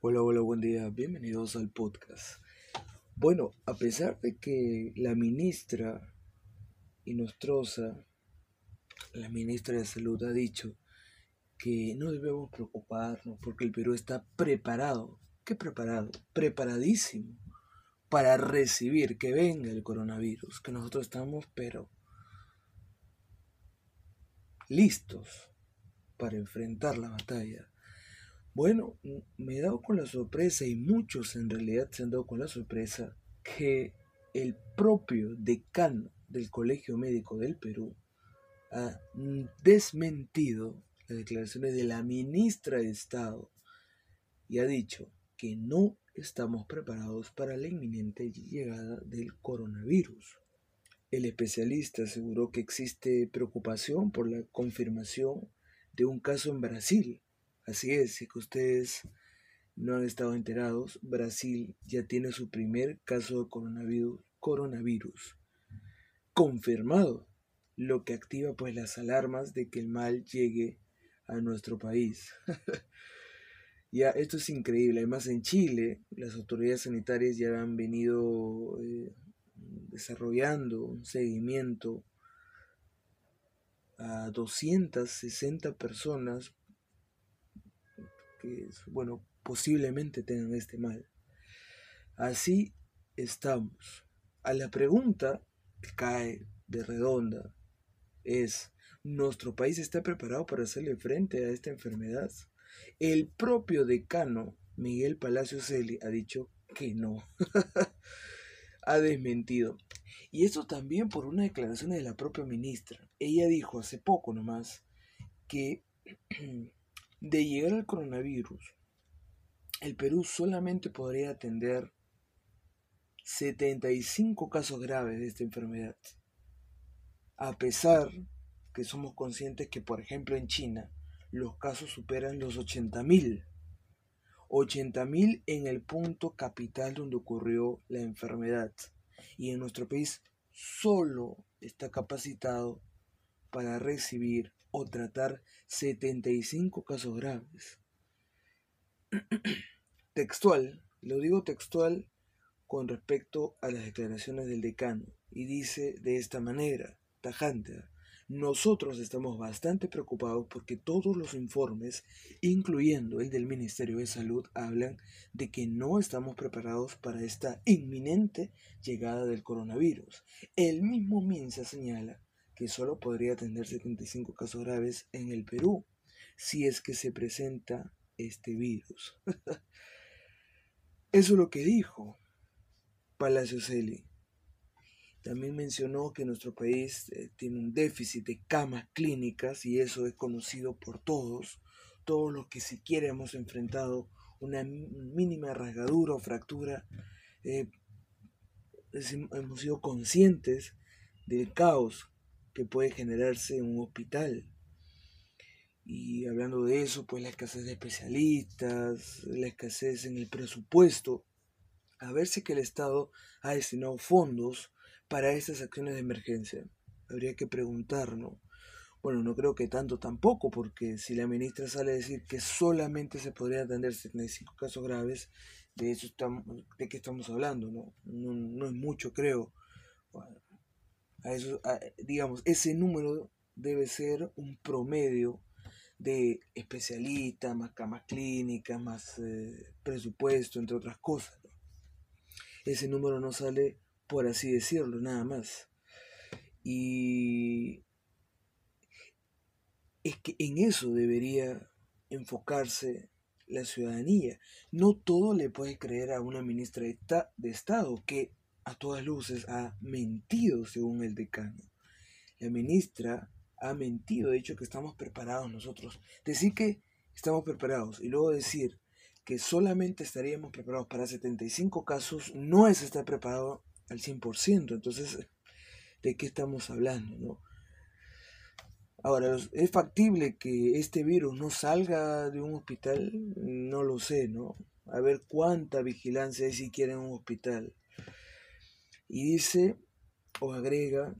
Hola, hola, buen día. Bienvenidos al podcast. Bueno, a pesar de que la ministra Inostrosa, la ministra de Salud, ha dicho que no debemos preocuparnos porque el Perú está preparado. ¿Qué preparado? Preparadísimo para recibir que venga el coronavirus, que nosotros estamos, pero listos para enfrentar la batalla. Bueno, me he dado con la sorpresa, y muchos en realidad se han dado con la sorpresa, que el propio decano del Colegio Médico del Perú ha desmentido las declaraciones de la ministra de Estado y ha dicho que no estamos preparados para la inminente llegada del coronavirus. El especialista aseguró que existe preocupación por la confirmación de un caso en Brasil. Así es, si que ustedes no han estado enterados, Brasil ya tiene su primer caso de coronavirus, coronavirus confirmado, lo que activa pues las alarmas de que el mal llegue a nuestro país. ya, esto es increíble. Además, en Chile, las autoridades sanitarias ya han venido eh, desarrollando un seguimiento a 260 personas que, bueno, posiblemente tengan este mal. Así estamos. A la pregunta que cae de redonda es, ¿nuestro país está preparado para hacerle frente a esta enfermedad? El propio decano, Miguel Palacio Celi, ha dicho que no. ha desmentido. Y eso también por una declaración de la propia ministra. Ella dijo hace poco nomás que de llegar al coronavirus, el Perú solamente podría atender 75 casos graves de esta enfermedad. A pesar que somos conscientes que, por ejemplo, en China los casos superan los 80.000. 80.000 en el punto capital donde ocurrió la enfermedad. Y en nuestro país solo está capacitado para recibir o tratar 75 casos graves. textual, lo digo textual con respecto a las declaraciones del decano, y dice de esta manera, tajante, nosotros estamos bastante preocupados porque todos los informes, incluyendo el del Ministerio de Salud, hablan de que no estamos preparados para esta inminente llegada del coronavirus. El mismo MINSA señala que solo podría atender 75 casos graves en el Perú si es que se presenta este virus. Eso es lo que dijo Palacio Celi. También mencionó que nuestro país eh, tiene un déficit de camas clínicas y eso es conocido por todos, todos los que siquiera hemos enfrentado una mínima rasgadura o fractura, eh, hemos sido conscientes del caos que puede generarse en un hospital. Y hablando de eso, pues la escasez de especialistas, la escasez en el presupuesto, a ver si que el Estado ha destinado fondos para estas acciones de emergencia? Habría que preguntarnos. Bueno, no creo que tanto tampoco, porque si la ministra sale a decir que solamente se podría atender 75 casos graves, de eso estamos, de qué estamos hablando, ¿no? No, es mucho, creo. Eso, digamos, ese número debe ser un promedio de especialistas, más camas clínicas, más eh, presupuesto, entre otras cosas. Ese número no sale por así decirlo, nada más. Y es que en eso debería enfocarse la ciudadanía. No todo le puede creer a una ministra de, Estado que a todas luces ha mentido según el decano. La ministra ha mentido, ha dicho que estamos preparados nosotros. Decir que estamos preparados y luego decir que solamente estaríamos preparados para 75 casos no es estar preparado al 100%. Entonces, ¿de qué estamos hablando? No? Ahora, ¿es factible que este virus no salga de un hospital? No lo sé, ¿no? A ver cuánta vigilancia hay siquiera en un hospital. Y dice, o agrega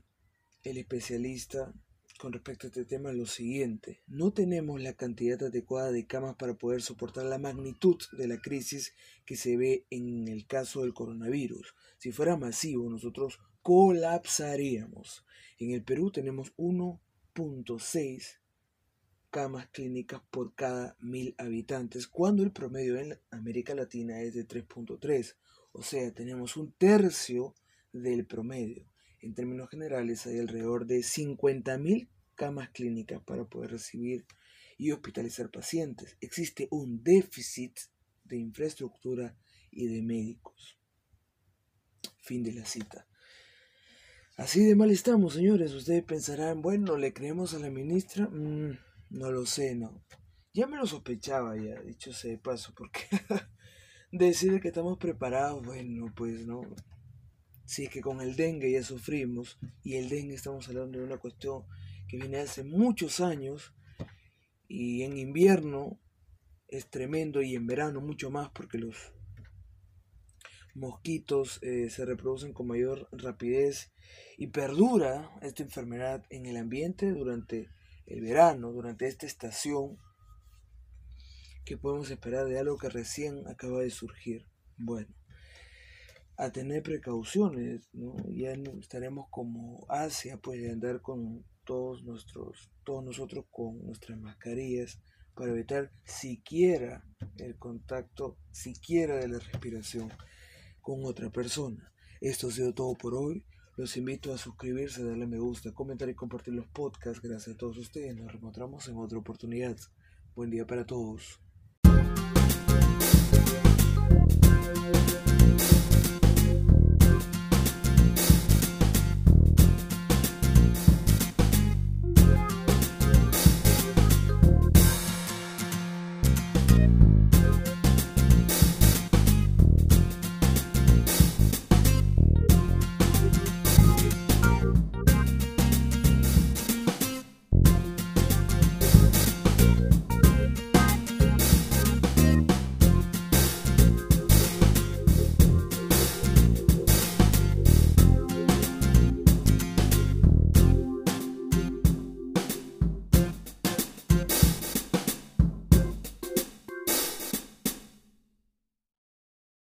el especialista, con respecto a este tema lo siguiente. No tenemos la cantidad adecuada de camas para poder soportar la magnitud de la crisis que se ve en el caso del coronavirus. Si fuera masivo, nosotros colapsaríamos. En el Perú tenemos 1.6 camas clínicas por cada mil habitantes, cuando el promedio en América Latina es de 3.3. O sea, tenemos un tercio del promedio. En términos generales, hay alrededor de 50.000 camas clínicas para poder recibir y hospitalizar pacientes. Existe un déficit de infraestructura y de médicos. Fin de la cita. Así de mal estamos, señores. Ustedes pensarán, bueno, ¿le creemos a la ministra? Mm, no lo sé, no. Ya me lo sospechaba, ya, dicho sea de paso, porque decir que estamos preparados, bueno, pues no. Si es que con el dengue ya sufrimos, y el dengue estamos hablando de una cuestión que viene hace muchos años, y en invierno es tremendo, y en verano mucho más, porque los mosquitos eh, se reproducen con mayor rapidez y perdura esta enfermedad en el ambiente durante el verano, durante esta estación que podemos esperar de algo que recién acaba de surgir. Bueno, a tener precauciones, ¿no? Ya estaremos como Asia, pues de andar con todos nuestros, todos nosotros con nuestras mascarillas para evitar siquiera el contacto, siquiera de la respiración con otra persona. Esto ha sido todo por hoy. Los invito a suscribirse, darle me gusta, comentar y compartir los podcasts. Gracias a todos ustedes. Nos reencontramos en otra oportunidad. Buen día para todos.